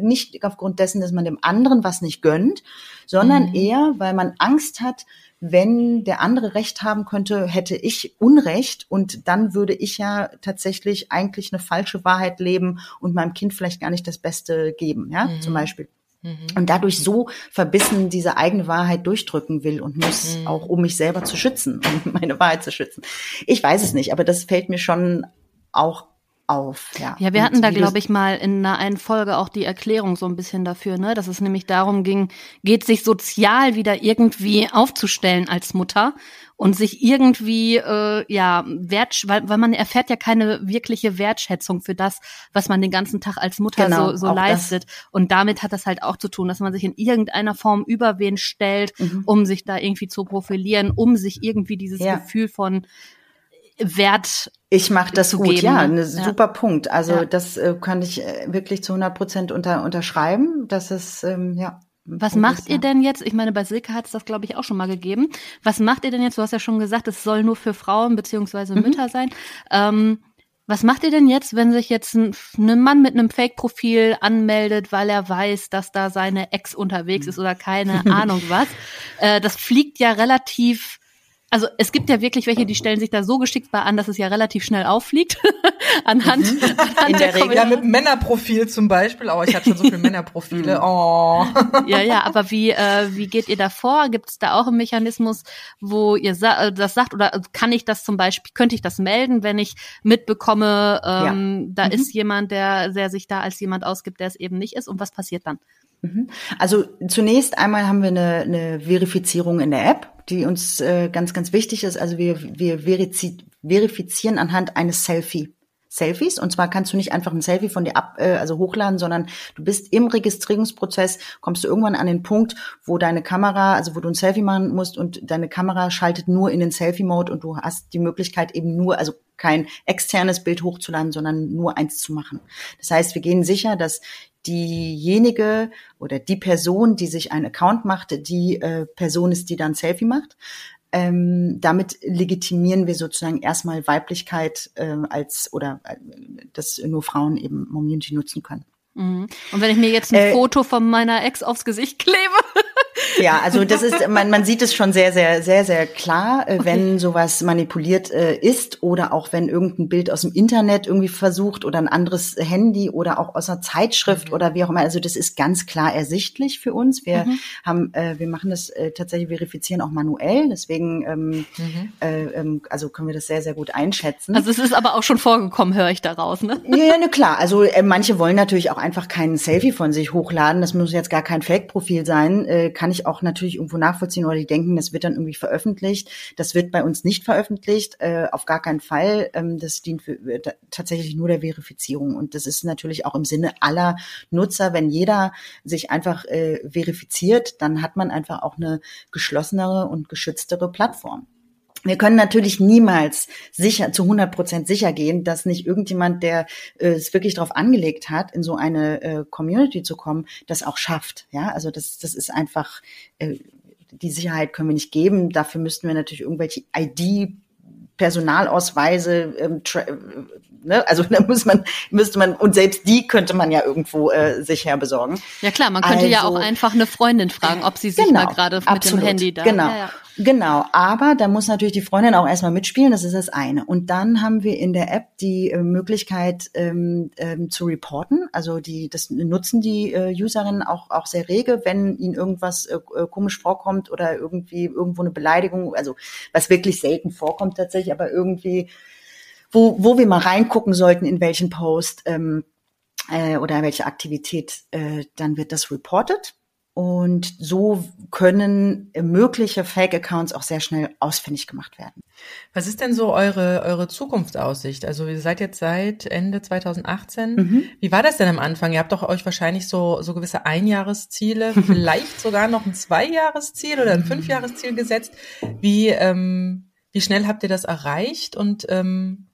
nicht aufgrund dessen, dass man dem anderen was nicht gönnt, sondern mhm. eher, weil man Angst hat, wenn der andere Recht haben könnte, hätte ich Unrecht und dann würde ich ja tatsächlich eigentlich eine falsche Wahrheit leben und meinem Kind vielleicht gar nicht das Beste geben, ja, mhm. zum Beispiel. Mhm. Und dadurch so verbissen diese eigene Wahrheit durchdrücken will und muss, mhm. auch um mich selber zu schützen, um meine Wahrheit zu schützen. Ich weiß es nicht, aber das fällt mir schon auch auf. Ja, ja wir und hatten da, glaube ich, mal in einer einen Folge auch die Erklärung so ein bisschen dafür, ne, dass es nämlich darum ging, geht sich sozial wieder irgendwie aufzustellen als Mutter und sich irgendwie äh, ja wert, weil, weil man erfährt ja keine wirkliche Wertschätzung für das, was man den ganzen Tag als Mutter genau, so, so leistet. Das. Und damit hat das halt auch zu tun, dass man sich in irgendeiner Form über wen stellt, mhm. um sich da irgendwie zu profilieren, um sich irgendwie dieses ja. Gefühl von Wert ich mache das gut, geben. ja, ein ja. super Punkt. Also ja. das äh, kann ich äh, wirklich zu 100 Prozent unter, unterschreiben. Das ist ähm, ja. Was macht ihr denn jetzt? Ich meine, bei Silke hat es das, glaube ich, auch schon mal gegeben. Was macht ihr denn jetzt? Du hast ja schon gesagt, es soll nur für Frauen beziehungsweise mhm. Mütter sein. Ähm, was macht ihr denn jetzt, wenn sich jetzt ein, ein Mann mit einem Fake-Profil anmeldet, weil er weiß, dass da seine Ex unterwegs ist oder keine Ahnung was? Äh, das fliegt ja relativ also es gibt ja wirklich welche, die stellen sich da so geschickt bei an, dass es ja relativ schnell auffliegt. anhand, mhm. anhand In der, der Regel. Ja, mit Männerprofil zum Beispiel. Oh, ich hatte schon so viele Männerprofile. Oh. ja, ja, aber wie, äh, wie geht ihr da vor? Gibt es da auch einen Mechanismus, wo ihr sa äh, das sagt? Oder kann ich das zum Beispiel, könnte ich das melden, wenn ich mitbekomme, ähm, ja. da mhm. ist jemand, der, der sich da als jemand ausgibt, der es eben nicht ist? Und was passiert dann? Mhm. Also zunächst einmal haben wir eine, eine Verifizierung in der App, die uns äh, ganz, ganz wichtig ist. Also wir, wir verifizieren anhand eines Selfie. Selfies. Und zwar kannst du nicht einfach ein Selfie von dir ab, äh, also hochladen, sondern du bist im Registrierungsprozess, kommst du irgendwann an den Punkt, wo deine Kamera, also wo du ein Selfie machen musst und deine Kamera schaltet nur in den Selfie-Mode und du hast die Möglichkeit eben nur, also kein externes Bild hochzuladen, sondern nur eins zu machen. Das heißt, wir gehen sicher, dass diejenige oder die Person, die sich einen Account macht, die äh, Person ist, die dann Selfie macht. Ähm, damit legitimieren wir sozusagen erstmal Weiblichkeit äh, als oder äh, dass nur Frauen eben Community nutzen können. Mhm. Und wenn ich mir jetzt ein äh, Foto von meiner Ex aufs Gesicht klebe? Ja, also das ist, man, man sieht es schon sehr, sehr, sehr, sehr klar, äh, okay. wenn sowas manipuliert äh, ist oder auch wenn irgendein Bild aus dem Internet irgendwie versucht oder ein anderes Handy oder auch aus einer Zeitschrift mhm. oder wie auch immer. Also das ist ganz klar ersichtlich für uns. Wir mhm. haben, äh, wir machen das äh, tatsächlich verifizieren auch manuell, deswegen ähm, mhm. äh, ähm, also können wir das sehr, sehr gut einschätzen. Also es ist aber auch schon vorgekommen, höre ich daraus, ne? Ja, ja, ne, klar. Also äh, manche wollen natürlich auch einfach kein Selfie von sich hochladen. Das muss jetzt gar kein Fake-Profil sein. Kann ich auch natürlich irgendwo nachvollziehen oder die denken, das wird dann irgendwie veröffentlicht. Das wird bei uns nicht veröffentlicht, äh, auf gar keinen Fall. Ähm, das dient für, äh, tatsächlich nur der Verifizierung. Und das ist natürlich auch im Sinne aller Nutzer, wenn jeder sich einfach äh, verifiziert, dann hat man einfach auch eine geschlossenere und geschütztere Plattform. Wir können natürlich niemals sicher, zu 100 Prozent sicher gehen, dass nicht irgendjemand, der äh, es wirklich darauf angelegt hat, in so eine äh, Community zu kommen, das auch schafft. Ja, also das, das ist einfach, äh, die Sicherheit können wir nicht geben. Dafür müssten wir natürlich irgendwelche ID Personalausweise, ähm, ne? also da muss man, müsste man, und selbst die könnte man ja irgendwo äh, sich herbesorgen. Ja klar, man könnte also, ja auch einfach eine Freundin fragen, ob sie sich genau, mal gerade mit dem Handy da. Genau. Ja, ja. Genau, aber da muss natürlich die Freundin auch erstmal mitspielen, das ist das eine. Und dann haben wir in der App die äh, Möglichkeit ähm, ähm, zu reporten. Also die, das nutzen die äh, Userinnen auch, auch sehr rege, wenn ihnen irgendwas äh, äh, komisch vorkommt oder irgendwie irgendwo eine Beleidigung, also was wirklich selten vorkommt tatsächlich, aber irgendwie, wo, wo wir mal reingucken sollten, in welchen Post ähm, äh, oder welche Aktivität, äh, dann wird das reported und so können mögliche Fake-Accounts auch sehr schnell ausfindig gemacht werden. Was ist denn so eure, eure Zukunftsaussicht? Also ihr seid jetzt seit Ende 2018. Mhm. Wie war das denn am Anfang? Ihr habt doch euch wahrscheinlich so, so gewisse Einjahresziele, vielleicht sogar noch ein Zweijahresziel oder ein Fünfjahresziel gesetzt. Wie, ähm, wie schnell habt ihr das erreicht? Und ähm,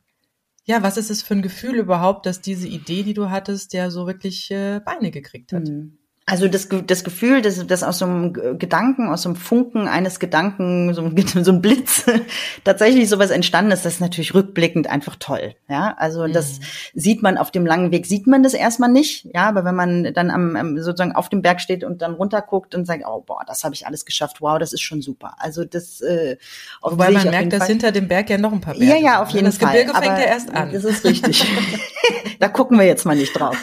ja, was ist es für ein Gefühl überhaupt, dass diese Idee, die du hattest, ja so wirklich äh, Beine gekriegt hat? Mhm. Also das, das Gefühl, dass, dass aus so einem Gedanken, aus so einem Funken eines Gedanken, so ein, so ein Blitz tatsächlich sowas entstanden ist, das ist natürlich rückblickend einfach toll. Ja, also mhm. das sieht man auf dem langen Weg, sieht man das erstmal nicht. Ja, aber wenn man dann am, sozusagen auf dem Berg steht und dann runterguckt und sagt, oh boah, das habe ich alles geschafft, wow, das ist schon super. Also das. Äh, Wobei man merkt, dass hinter dem Berg ja noch ein paar Berge. Ja, ja, auf jeden das Fall. Das Gebirge fängt ja erst an. Das ist richtig. da gucken wir jetzt mal nicht drauf.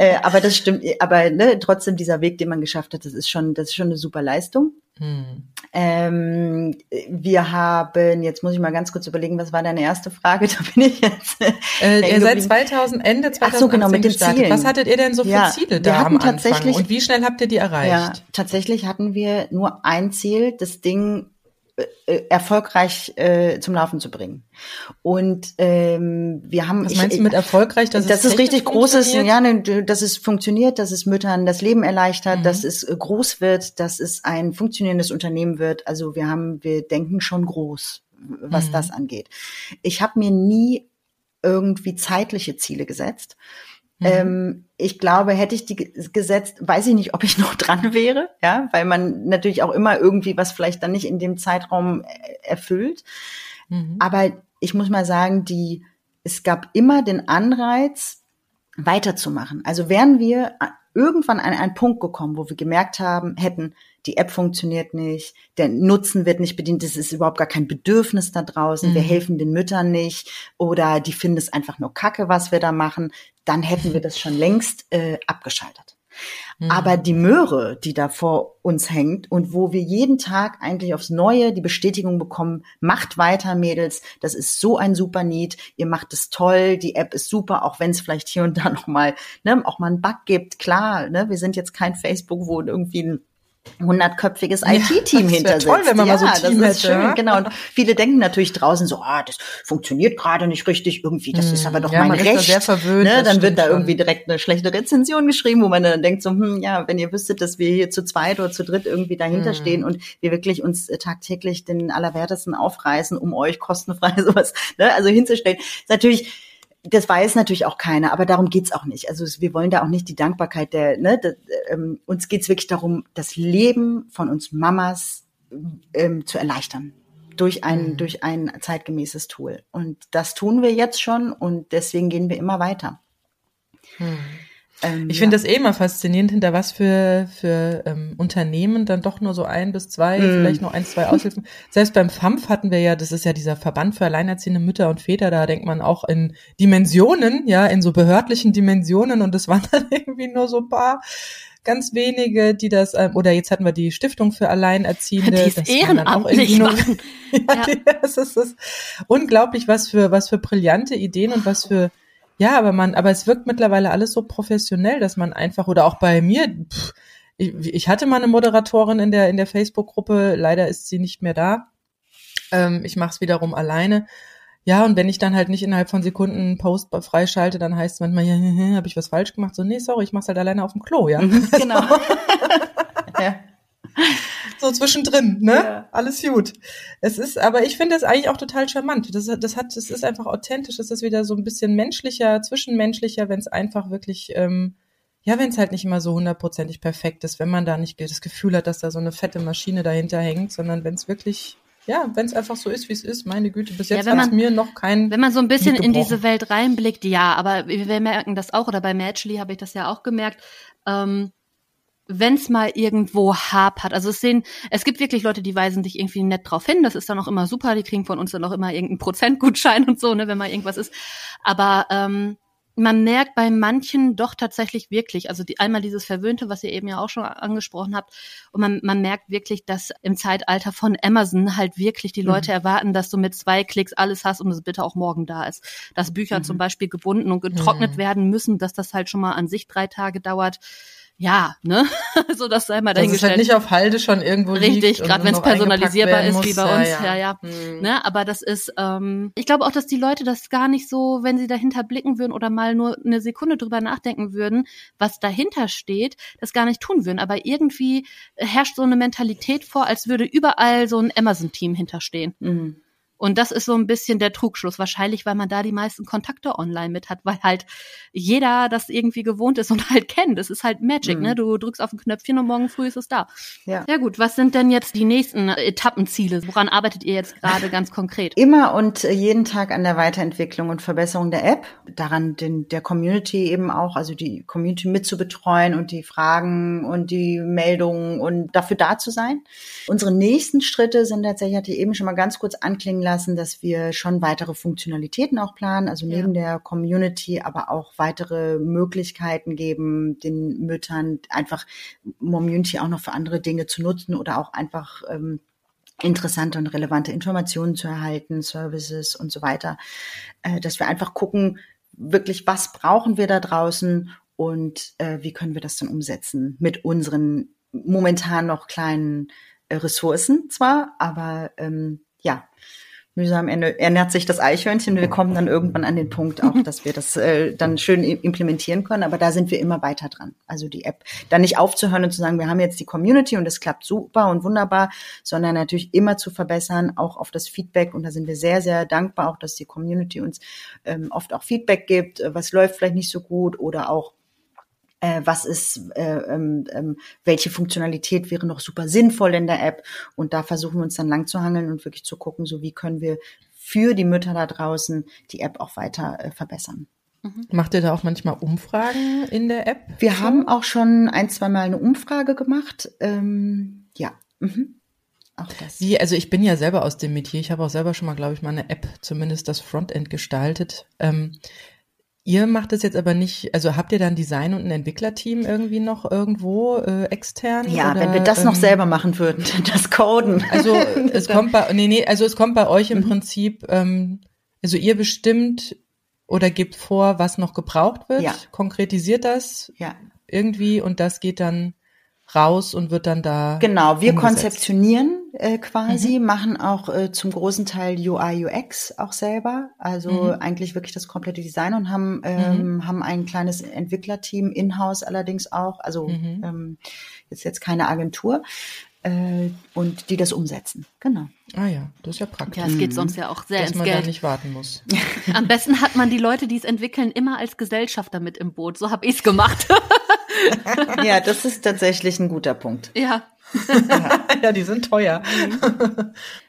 äh, aber das stimmt. Aber ne, trotzdem dieser Weg, den man geschafft hat, das ist schon, das ist schon eine super Leistung. Hm. Ähm, wir haben, jetzt muss ich mal ganz kurz überlegen, was war deine erste Frage? Da bin ich jetzt. Äh, ihr seid 2000, Ende 2018 Ach so, genau, mit den gestartet. Zielen. Was hattet ihr denn so für ja, Ziele da am Anfang? Und wie schnell habt ihr die erreicht? Ja, tatsächlich hatten wir nur ein Ziel, das Ding äh, äh, erfolgreich äh, zum Laufen zu bringen. Und ähm, wir haben. Was meinst ich, du mit erfolgreich? Dass das es ist richtig großes, ja, ne, dass es funktioniert, dass es Müttern das Leben erleichtert, mhm. dass es äh, groß wird, dass es ein funktionierendes Unternehmen wird. Also wir haben, wir denken schon groß, was mhm. das angeht. Ich habe mir nie irgendwie zeitliche Ziele gesetzt. Mhm. Ähm, ich glaube, hätte ich die gesetzt, weiß ich nicht, ob ich noch dran wäre, ja, weil man natürlich auch immer irgendwie was vielleicht dann nicht in dem Zeitraum äh, erfüllt. Mhm. Aber ich muss mal sagen, die, es gab immer den Anreiz, weiterzumachen. Also wären wir irgendwann an einen Punkt gekommen, wo wir gemerkt haben, hätten, die App funktioniert nicht, der Nutzen wird nicht bedient, es ist überhaupt gar kein Bedürfnis da draußen, mhm. wir helfen den Müttern nicht oder die finden es einfach nur Kacke, was wir da machen, dann hätten wir das schon längst äh, abgeschaltet. Mhm. Aber die Möhre, die da vor uns hängt und wo wir jeden Tag eigentlich aufs Neue die Bestätigung bekommen, macht weiter, Mädels, das ist so ein super Need, ihr macht es toll, die App ist super, auch wenn es vielleicht hier und da noch mal, ne, auch mal einen Bug gibt, klar, ne, wir sind jetzt kein Facebook, wo irgendwie ein hundertköpfiges IT-Team ja, hinter toll, wenn man ja, mal so ein Team das ist hätte. schön, genau. Und viele denken natürlich draußen so, ah, das funktioniert gerade nicht richtig irgendwie, das hm. ist aber doch ja, mein Recht. Da sehr verwöhnt, ne? Dann wird da schon. irgendwie direkt eine schlechte Rezension geschrieben, wo man dann denkt so, hm, ja, wenn ihr wüsstet, dass wir hier zu zweit oder zu dritt irgendwie dahinter hm. stehen und wir wirklich uns äh, tagtäglich den Allerwertesten aufreißen, um euch kostenfrei sowas, ne? also hinzustellen, ist natürlich das weiß natürlich auch keiner, aber darum geht's auch nicht. Also wir wollen da auch nicht die Dankbarkeit der, ne, das, ähm, uns geht's wirklich darum, das Leben von uns Mamas ähm, zu erleichtern durch ein, mhm. durch ein zeitgemäßes Tool. Und das tun wir jetzt schon und deswegen gehen wir immer weiter. Mhm. Ähm, ich finde ja. das eh immer faszinierend, hinter was für, für ähm, Unternehmen dann doch nur so ein bis zwei, mm. vielleicht nur ein, zwei Aushilfen. Selbst beim FAMF hatten wir ja, das ist ja dieser Verband für alleinerziehende Mütter und Väter, da denkt man auch in Dimensionen, ja, in so behördlichen Dimensionen und es waren dann irgendwie nur so ein paar ganz wenige, die das, ähm, oder jetzt hatten wir die Stiftung für Alleinerziehende. Die ist ehrenamtlich nur, ja, ja. Das ist, das ist unglaublich, was für, was für brillante Ideen und was für ja, aber man, aber es wirkt mittlerweile alles so professionell, dass man einfach oder auch bei mir, pff, ich, ich hatte mal eine Moderatorin in der in der Facebook-Gruppe, leider ist sie nicht mehr da. Ähm, ich mache es wiederum alleine. Ja, und wenn ich dann halt nicht innerhalb von Sekunden einen Post freischalte, dann heißt es manchmal, ja, habe ich was falsch gemacht? So, nee, sorry, ich mach's halt alleine auf dem Klo, ja. Mhm, genau. ja so zwischendrin, ne? Ja. Alles gut. Es ist, aber ich finde es eigentlich auch total charmant. Das, das hat, es ist einfach authentisch. Es ist wieder so ein bisschen menschlicher, zwischenmenschlicher, wenn es einfach wirklich, ähm, ja, wenn es halt nicht immer so hundertprozentig perfekt ist, wenn man da nicht das Gefühl hat, dass da so eine fette Maschine dahinter hängt, sondern wenn es wirklich ja, wenn es einfach so ist, wie es ist, meine Güte, bis jetzt ja, hat mir noch kein. Wenn man so ein bisschen in diese Welt reinblickt, ja, aber wir merken das auch, oder bei Matchly habe ich das ja auch gemerkt, ähm, wenn es mal irgendwo hapert. Also es sehen, es gibt wirklich Leute, die weisen dich irgendwie nett drauf hin. Das ist dann auch immer super. Die kriegen von uns dann auch immer irgendeinen Prozentgutschein und so, ne, wenn mal irgendwas ist. Aber ähm, man merkt bei manchen doch tatsächlich wirklich, also die, einmal dieses Verwöhnte, was ihr eben ja auch schon angesprochen habt, und man, man merkt wirklich, dass im Zeitalter von Amazon halt wirklich die Leute mhm. erwarten, dass du mit zwei Klicks alles hast und es bitte auch morgen da ist. Dass Bücher mhm. zum Beispiel gebunden und getrocknet mhm. werden müssen, dass das halt schon mal an sich drei Tage dauert ja, ne? so das sei mal dahingestellt. Dass es halt nicht auf Halde schon irgendwo Richtig, gerade wenn es personalisierbar ist, muss. wie bei uns. Ja, ja. ja. Hm. Ne? Aber das ist, ähm, ich glaube auch, dass die Leute das gar nicht so, wenn sie dahinter blicken würden oder mal nur eine Sekunde drüber nachdenken würden, was dahinter steht, das gar nicht tun würden. Aber irgendwie herrscht so eine Mentalität vor, als würde überall so ein Amazon-Team hinterstehen. Mhm. Und das ist so ein bisschen der Trugschluss. Wahrscheinlich, weil man da die meisten Kontakte online mit hat, weil halt jeder das irgendwie gewohnt ist und halt kennt. Es ist halt Magic, mhm. ne? Du drückst auf ein Knöpfchen und morgen früh ist es da. Ja. ja gut, was sind denn jetzt die nächsten Etappenziele? Woran arbeitet ihr jetzt gerade ganz konkret? Immer und jeden Tag an der Weiterentwicklung und Verbesserung der App. Daran den, der Community eben auch, also die Community mitzubetreuen und die Fragen und die Meldungen und dafür da zu sein. Unsere nächsten Schritte sind tatsächlich, hatte ich eben schon mal ganz kurz anklingen lassen, dass wir schon weitere Funktionalitäten auch planen, also neben ja. der Community, aber auch weitere Möglichkeiten geben, den Müttern einfach Community auch noch für andere Dinge zu nutzen oder auch einfach ähm, interessante und relevante Informationen zu erhalten, Services und so weiter, äh, dass wir einfach gucken, wirklich, was brauchen wir da draußen und äh, wie können wir das dann umsetzen mit unseren momentan noch kleinen äh, Ressourcen zwar, aber ähm, ja, mühsam ernährt sich das Eichhörnchen. Wir kommen dann irgendwann an den Punkt auch, dass wir das äh, dann schön implementieren können. Aber da sind wir immer weiter dran. Also die App dann nicht aufzuhören und zu sagen, wir haben jetzt die Community und es klappt super und wunderbar, sondern natürlich immer zu verbessern, auch auf das Feedback. Und da sind wir sehr, sehr dankbar auch, dass die Community uns ähm, oft auch Feedback gibt, äh, was läuft vielleicht nicht so gut oder auch äh, was ist, äh, ähm, ähm, welche Funktionalität wäre noch super sinnvoll in der App. Und da versuchen wir uns dann lang zu hangeln und wirklich zu gucken, so wie können wir für die Mütter da draußen die App auch weiter äh, verbessern. Mhm. Macht ihr da auch manchmal Umfragen in der App? Wir schon? haben auch schon ein, zwei Mal eine Umfrage gemacht. Ähm, ja. Mhm. Auch das. Wie, also ich bin ja selber aus dem Metier. Ich habe auch selber schon mal, glaube ich, mal eine App, zumindest das Frontend gestaltet. Ähm, Ihr macht es jetzt aber nicht, also habt ihr dann Design und ein Entwicklerteam irgendwie noch irgendwo äh, extern? Ja, oder, wenn wir das ähm, noch selber machen würden, das Coden. Also es kommt bei, nee, nee, also es kommt bei euch im mhm. Prinzip, ähm, also ihr bestimmt oder gebt vor, was noch gebraucht wird, ja. konkretisiert das ja. irgendwie und das geht dann raus und wird dann da. Genau, wir umgesetzt. konzeptionieren äh, quasi, mhm. machen auch äh, zum großen Teil UI, UX auch selber. Also mhm. eigentlich wirklich das komplette Design und haben, ähm, mhm. haben ein kleines Entwicklerteam in-house allerdings auch. Also mhm. ähm, jetzt jetzt keine Agentur. Äh, und die das umsetzen. Genau. Ah ja, das ist ja praktisch. Ja, es geht sonst ja auch sehr Dass ins man Geld. da nicht warten muss. Am besten hat man die Leute, die es entwickeln, immer als Gesellschafter mit im Boot. So habe ich es gemacht. ja, das ist tatsächlich ein guter Punkt. Ja. ja, die sind teuer.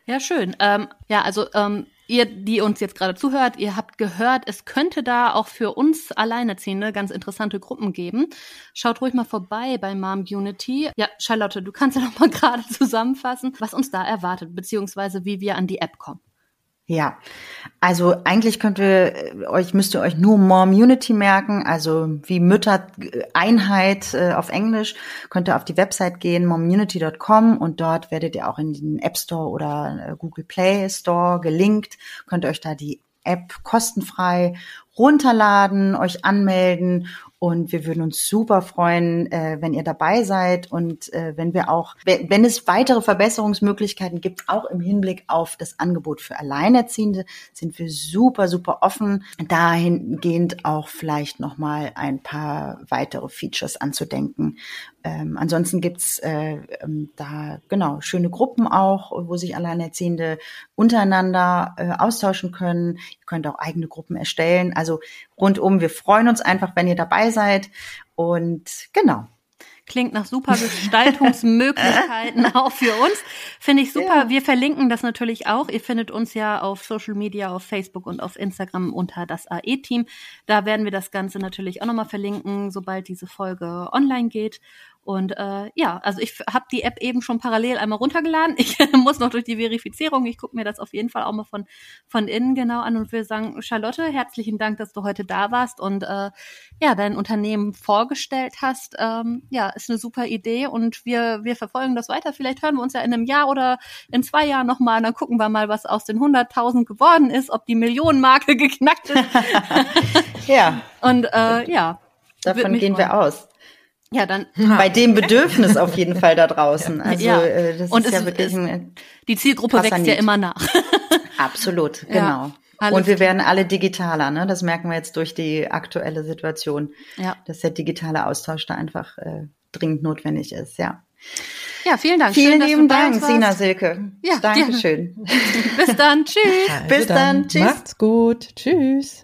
Ja, schön. Ähm, ja, also ähm, ihr, die uns jetzt gerade zuhört, ihr habt gehört, es könnte da auch für uns Alleinerziehende ganz interessante Gruppen geben. Schaut ruhig mal vorbei bei Mom Unity. Ja, Charlotte, du kannst ja noch mal gerade zusammenfassen, was uns da erwartet, beziehungsweise wie wir an die App kommen. Ja, also eigentlich könnt ihr äh, euch, müsst ihr euch nur Mom Unity merken, also wie Müttereinheit äh, auf Englisch, könnt ihr auf die Website gehen, momunity.com und dort werdet ihr auch in den App Store oder äh, Google Play Store gelinkt, könnt ihr euch da die App kostenfrei runterladen, euch anmelden und wir würden uns super freuen, äh, wenn ihr dabei seid und äh, wenn wir auch, wenn, es weitere Verbesserungsmöglichkeiten gibt, auch im Hinblick auf das Angebot für Alleinerziehende, sind wir super, super offen, dahingehend auch vielleicht nochmal ein paar weitere Features anzudenken. Ähm, ansonsten gibt's äh, ähm, da genau schöne Gruppen auch, wo sich Alleinerziehende untereinander äh, austauschen können. Ihr könnt auch eigene Gruppen erstellen. Also rundum, wir freuen uns einfach, wenn ihr dabei seid. Und genau. Klingt nach super Gestaltungsmöglichkeiten auch für uns. Finde ich super. Ja. Wir verlinken das natürlich auch. Ihr findet uns ja auf Social Media, auf Facebook und auf Instagram unter das AE-Team. Da werden wir das Ganze natürlich auch nochmal verlinken, sobald diese Folge online geht. Und äh, ja, also ich habe die App eben schon parallel einmal runtergeladen. Ich muss noch durch die Verifizierung. Ich gucke mir das auf jeden Fall auch mal von, von innen genau an und will sagen, Charlotte, herzlichen Dank, dass du heute da warst und äh, ja, dein Unternehmen vorgestellt hast. Ähm, ja, ist eine super Idee und wir, wir verfolgen das weiter. Vielleicht hören wir uns ja in einem Jahr oder in zwei Jahren nochmal. Dann gucken wir mal, was aus den 100.000 geworden ist, ob die Millionenmarke geknackt ist. ja. Und äh, ja. Davon gehen wir aus. Ja, dann bei dem Bedürfnis auf jeden Fall da draußen. Also ja. Äh, das und ist ja wirklich ein die Zielgruppe wächst ja immer nach. Absolut, genau. Ja, und wir werden alle digitaler, ne? Das merken wir jetzt durch die aktuelle Situation, ja. dass der digitale Austausch da einfach äh, dringend notwendig ist, ja. Ja, vielen Dank. Vielen Schön, lieben Dank, Sina Silke. Ja, Dankeschön. Bis dann. Tschüss. Also Bis dann. dann. Tschüss. Macht's gut. Tschüss.